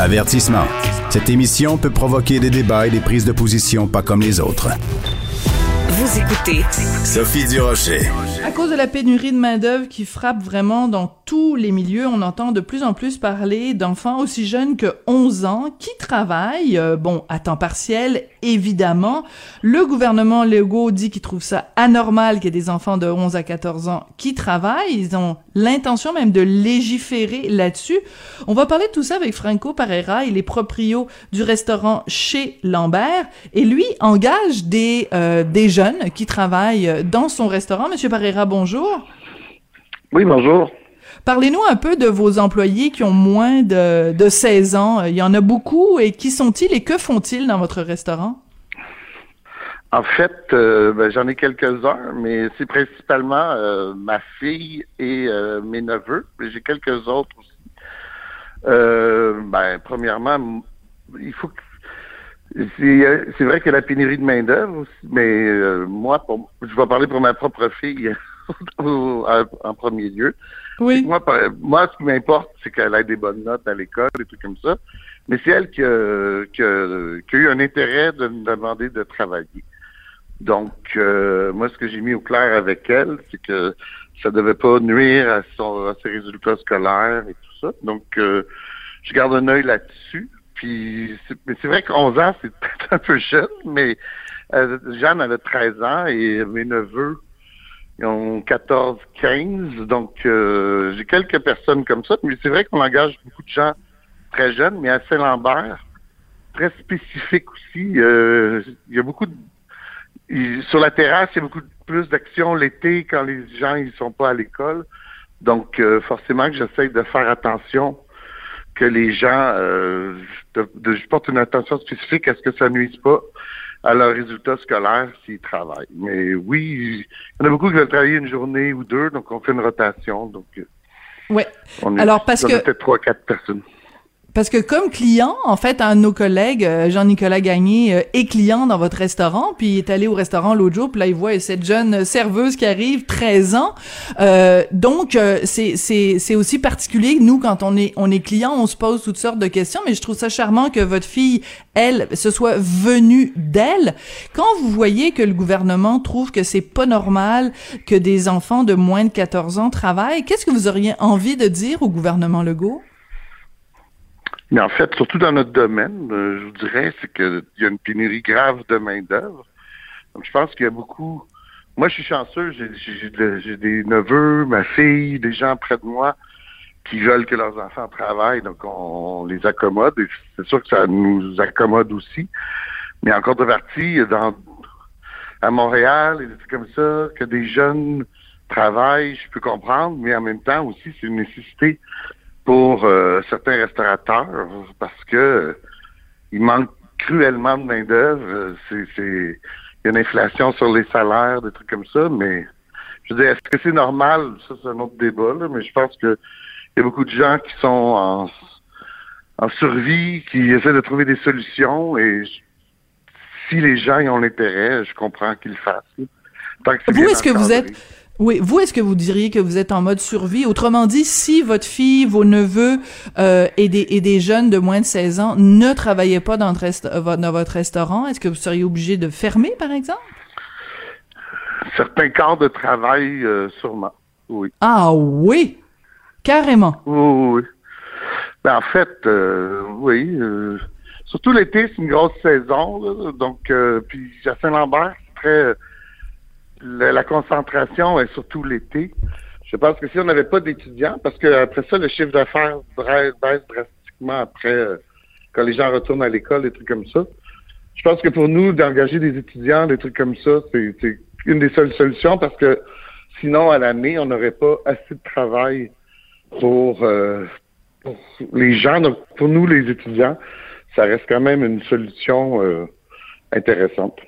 Avertissement. Cette émission peut provoquer des débats et des prises de position pas comme les autres. Vous écoutez Sophie Durocher. À cause de la pénurie de main-d'œuvre qui frappe vraiment dans tous les milieux, on entend de plus en plus parler d'enfants aussi jeunes que 11 ans qui travaillent, euh, bon, à temps partiel, évidemment. Le gouvernement Legault dit qu'il trouve ça anormal qu'il y ait des enfants de 11 à 14 ans qui travaillent. Ils ont l'intention même de légiférer là-dessus. On va parler de tout ça avec Franco Parera. Il est proprio du restaurant chez Lambert et lui engage des, euh, des jeunes qui travaillent dans son restaurant. Monsieur Parera, bonjour. Oui, bonjour. Parlez-nous un peu de vos employés qui ont moins de, de 16 ans. Il y en a beaucoup et qui sont-ils et que font-ils dans votre restaurant? En fait, euh, ben, j'en ai quelques-uns, mais c'est principalement euh, ma fille et euh, mes neveux. J'ai quelques autres aussi. ben, premièrement, il faut que c'est vrai a la pénurie de main-d'œuvre, mais moi, je vais parler pour ma propre fille en premier lieu. Oui. Moi, moi, ce qui m'importe, c'est qu'elle ait des bonnes notes à l'école, des trucs comme ça. Mais c'est elle qui a, qui, a, qui a, eu un intérêt de me demander de travailler. Donc, euh, moi, ce que j'ai mis au clair avec elle, c'est que ça devait pas nuire à, son, à ses résultats scolaires et tout ça. Donc, euh, je garde un œil là-dessus. Puis, mais c'est vrai qu'onze ans, c'est peut-être un peu jeune, mais euh, Jeanne, elle a 13 ans et mes neveux, ils ont 14, 15. Donc, euh, j'ai quelques personnes comme ça. Mais c'est vrai qu'on engage beaucoup de gens très jeunes, mais à Saint-Lambert, très spécifique aussi. Euh, il y a beaucoup de... sur la terrasse, il y a beaucoup plus d'actions l'été quand les gens ils sont pas à l'école. Donc, euh, forcément que j'essaye de faire attention que les gens... Euh, de, de, je porte une attention spécifique à ce que ça nuise pas à leurs résultats scolaires s'ils travaillent. Mais oui, il y en a beaucoup qui veulent travailler une journée ou deux, donc on fait une rotation. Donc, ouais. on est, Alors, parce on que. peut-être trois, quatre personnes. Parce que comme client, en fait, un de nos collègues, euh, Jean-Nicolas Gagné, euh, est client dans votre restaurant, puis il est allé au restaurant l'autre jour, puis là, il voit cette jeune serveuse qui arrive, 13 ans. Euh, donc, euh, c'est, c'est, c'est aussi particulier. Nous, quand on est, on est client, on se pose toutes sortes de questions, mais je trouve ça charmant que votre fille, elle, se soit venue d'elle. Quand vous voyez que le gouvernement trouve que c'est pas normal que des enfants de moins de 14 ans travaillent, qu'est-ce que vous auriez envie de dire au gouvernement Legault? Mais en fait, surtout dans notre domaine, euh, je vous dirais, c'est qu'il y a une pénurie grave de main-d'œuvre. Donc, je pense qu'il y a beaucoup. Moi, je suis chanceux, j'ai des neveux, ma fille, des gens près de moi qui veulent que leurs enfants travaillent, donc on, les accommode, c'est sûr que ça nous accommode aussi. Mais en contrepartie, dans, à Montréal, et des trucs comme ça, que des jeunes travaillent, je peux comprendre, mais en même temps aussi, c'est une nécessité pour euh, certains restaurateurs parce que euh, il manque cruellement de main d'œuvre. C'est, c'est il y a une inflation sur les salaires, des trucs comme ça, mais je veux dire, est-ce que c'est normal? Ça, c'est un autre débat, là, mais je pense que il y a beaucoup de gens qui sont en, en survie, qui essaient de trouver des solutions et si les gens y ont l'intérêt, je comprends qu'ils le fassent. Tant que vous, est-ce que vous êtes oui, vous, est-ce que vous diriez que vous êtes en mode survie? Autrement dit, si votre fille, vos neveux euh, et, des, et des jeunes de moins de 16 ans ne travaillaient pas dans, dans votre restaurant, est-ce que vous seriez obligé de fermer, par exemple? Certains quarts de travail, euh, sûrement, oui. Ah oui? Carrément? Oui, oui. Ben, en fait, euh, oui. Euh, surtout l'été, c'est une grosse saison. Là, donc, euh, puis à Saint-Lambert, c'est très la, la, concentration est surtout l'été. Je pense que si on n'avait pas d'étudiants, parce que après ça, le chiffre d'affaires baisse drastiquement après euh, quand les gens retournent à l'école, des trucs comme ça. Je pense que pour nous, d'engager des étudiants, des trucs comme ça, c'est une des seules solutions parce que sinon, à l'année, on n'aurait pas assez de travail pour euh, pour les gens, pour nous, les étudiants, ça reste quand même une solution euh, intéressante.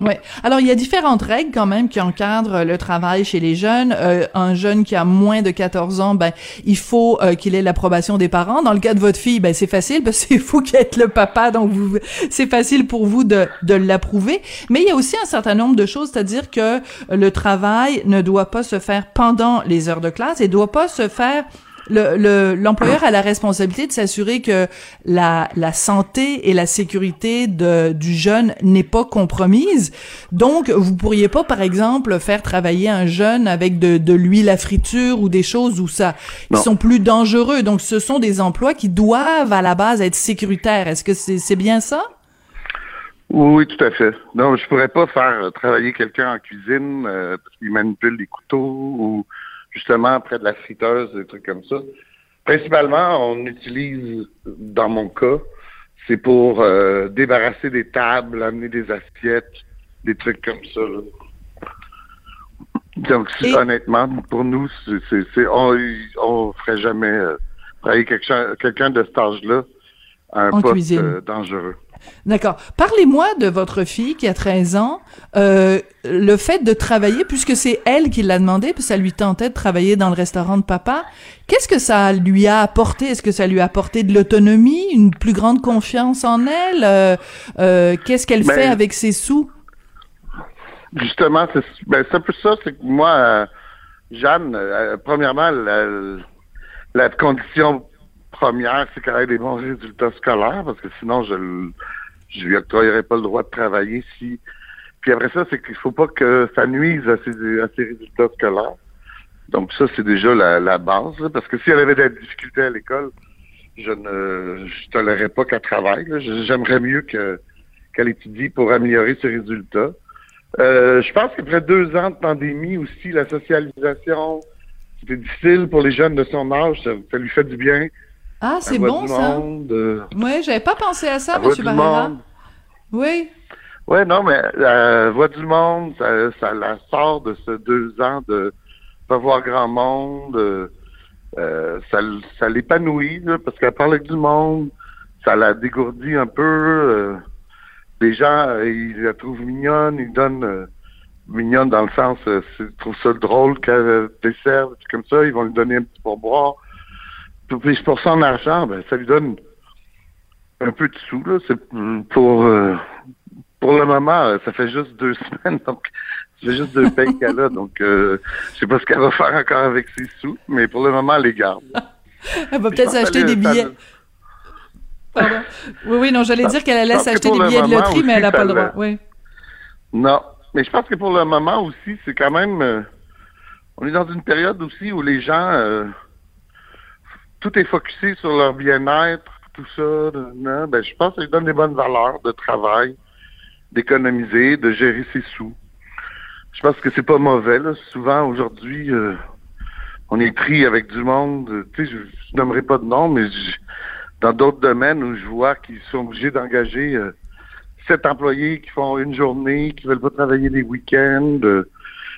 Ouais. Alors il y a différentes règles quand même qui encadrent le travail chez les jeunes. Euh, un jeune qui a moins de 14 ans, ben il faut euh, qu'il ait l'approbation des parents. Dans le cas de votre fille, ben c'est facile parce que vous qui êtes le papa, donc vous c'est facile pour vous de de l'approuver. Mais il y a aussi un certain nombre de choses, c'est-à-dire que le travail ne doit pas se faire pendant les heures de classe et doit pas se faire le, l'employeur a la responsabilité de s'assurer que la, la santé et la sécurité de, du jeune n'est pas compromise. Donc, vous pourriez pas, par exemple, faire travailler un jeune avec de, de l'huile à friture ou des choses où ça, qui sont plus dangereux. Donc, ce sont des emplois qui doivent à la base être sécuritaires. Est-ce que c'est, c'est bien ça? Oui, tout à fait. Non, je pourrais pas faire travailler quelqu'un en cuisine euh, parce qu'il manipule des couteaux ou justement près de la friteuse, des trucs comme ça. Principalement, on utilise, dans mon cas, c'est pour euh, débarrasser des tables, amener des assiettes, des trucs comme ça. Donc, honnêtement, pour nous, c'est, on, on ferait jamais euh, travailler quelqu'un, quelqu'un de cet âge-là à un poste euh, dangereux. D'accord. Parlez-moi de votre fille qui a 13 ans. Euh, le fait de travailler, puisque c'est elle qui l'a demandé, puis ça lui tentait de travailler dans le restaurant de papa, qu'est-ce que ça lui a apporté? Est-ce que ça lui a apporté de l'autonomie, une plus grande confiance en elle? Euh, euh, qu'est-ce qu'elle fait ben, avec ses sous? Justement, c'est ben, un peu ça. C'est que moi, Jeanne, premièrement, la, la condition première, c'est qu'elle ait des bons résultats scolaires, parce que sinon, je je lui octroyerais pas le droit de travailler si. Puis après ça, c'est qu'il faut pas que ça nuise à ses, à ses résultats scolaires. Donc ça, c'est déjà la, base, parce que si elle avait des difficultés à l'école, je ne je tolérerais pas qu'elle travaille. J'aimerais mieux que qu'elle étudie pour améliorer ses résultats. Euh, je pense qu'après deux ans de pandémie aussi, la socialisation, c'était difficile pour les jeunes de son âge. ça lui fait du bien ah, c'est bon ça. Euh, oui, j'avais pas pensé à ça, M. Barrera. Oui. Oui, non, mais la voix du monde, ça, la sort de ce deux ans de pas voir grand monde. Euh, ça, ça l'épanouit, parce qu'elle parle avec du monde. Ça la dégourdit un peu. Euh, les gens, ils la trouvent mignonne, ils donnent mignonne dans le sens, ils trouvent ça drôle qu'elle dessert, comme ça, ils vont lui donner un petit pourboire puis pour son argent, ben, ça lui donne un peu de sous. Là. C'est pour, euh, pour le moment, ça fait juste deux semaines, donc ça fait juste deux payes qu'elle a. Donc, euh, je sais pas ce qu'elle va faire encore avec ses sous, mais pour le moment, elle les garde. elle va peut-être s'acheter des billets. Pardon. Oui, oui, non, j'allais dire qu'elle allait s'acheter des billets de loterie, mais elle n'a pas le droit. Oui. Non, mais je pense que pour le moment aussi, c'est quand même... Euh, on est dans une période aussi où les gens... Euh, tout est focusé sur leur bien-être, tout ça. Ben, je pense que ça donne des bonnes valeurs de travail, d'économiser, de gérer ses sous. Je pense que c'est pas mauvais. Souvent, aujourd'hui, euh, on est pris avec du monde. Tu sais, je, je nommerai pas de nom, mais dans d'autres domaines où je vois qu'ils sont obligés d'engager euh, sept employés qui font une journée, qui veulent pas travailler les week-ends. Euh,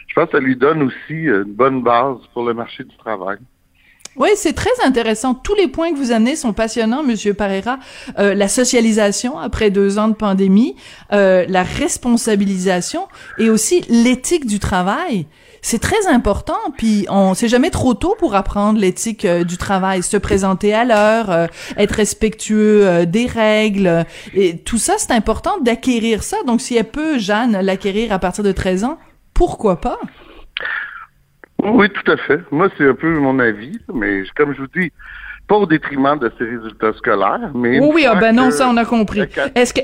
je pense que ça lui donne aussi une bonne base pour le marché du travail. Oui, c'est très intéressant. Tous les points que vous amenez sont passionnants, Monsieur Parera. Euh, la socialisation après deux ans de pandémie, euh, la responsabilisation et aussi l'éthique du travail. C'est très important. Puis on, c'est jamais trop tôt pour apprendre l'éthique euh, du travail, se présenter à l'heure, euh, être respectueux euh, des règles et tout ça, c'est important d'acquérir ça. Donc si elle peut, Jeanne, l'acquérir à partir de 13 ans, pourquoi pas? Oui, tout à fait. Moi, c'est un peu mon avis, mais comme je vous dis, pas au détriment de ses résultats scolaires, mais... Oui, oui, ah ben non, ça on a compris. Est-ce que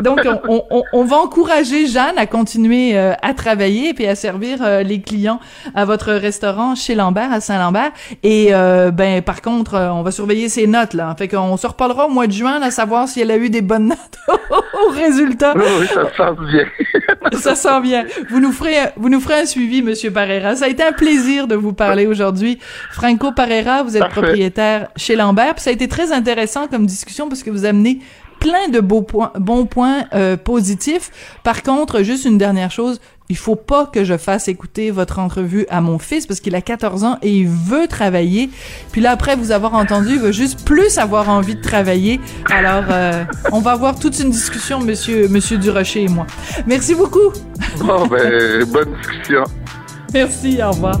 donc, on, on, on, va encourager Jeanne à continuer euh, à travailler et puis à servir les clients à votre restaurant chez Lambert à Saint-Lambert. Et ben, par contre, on va surveiller ses notes là. Fait qu'on se reparlera au mois de juin à savoir si elle a eu des bonnes notes au résultat. Oui, ça sent bien. ça sent bien. Vous nous ferez, vous nous ferez un suivi, Monsieur Parera. Ça a été un plaisir de vous parler aujourd'hui. Franco Parera, vous êtes propriétaire chez Lambert. Puis ça a été très intéressant comme discussion parce que vous amenez plein de beaux points, bons points euh, positifs. Par contre, juste une dernière chose, il faut pas que je fasse écouter votre entrevue à mon fils parce qu'il a 14 ans et il veut travailler. Puis là, après vous avoir entendu, il veut juste plus avoir envie de travailler. Alors, euh, on va avoir toute une discussion, monsieur, monsieur Durocher et moi. Merci beaucoup. Bon, ben, bonne discussion. Merci, au revoir.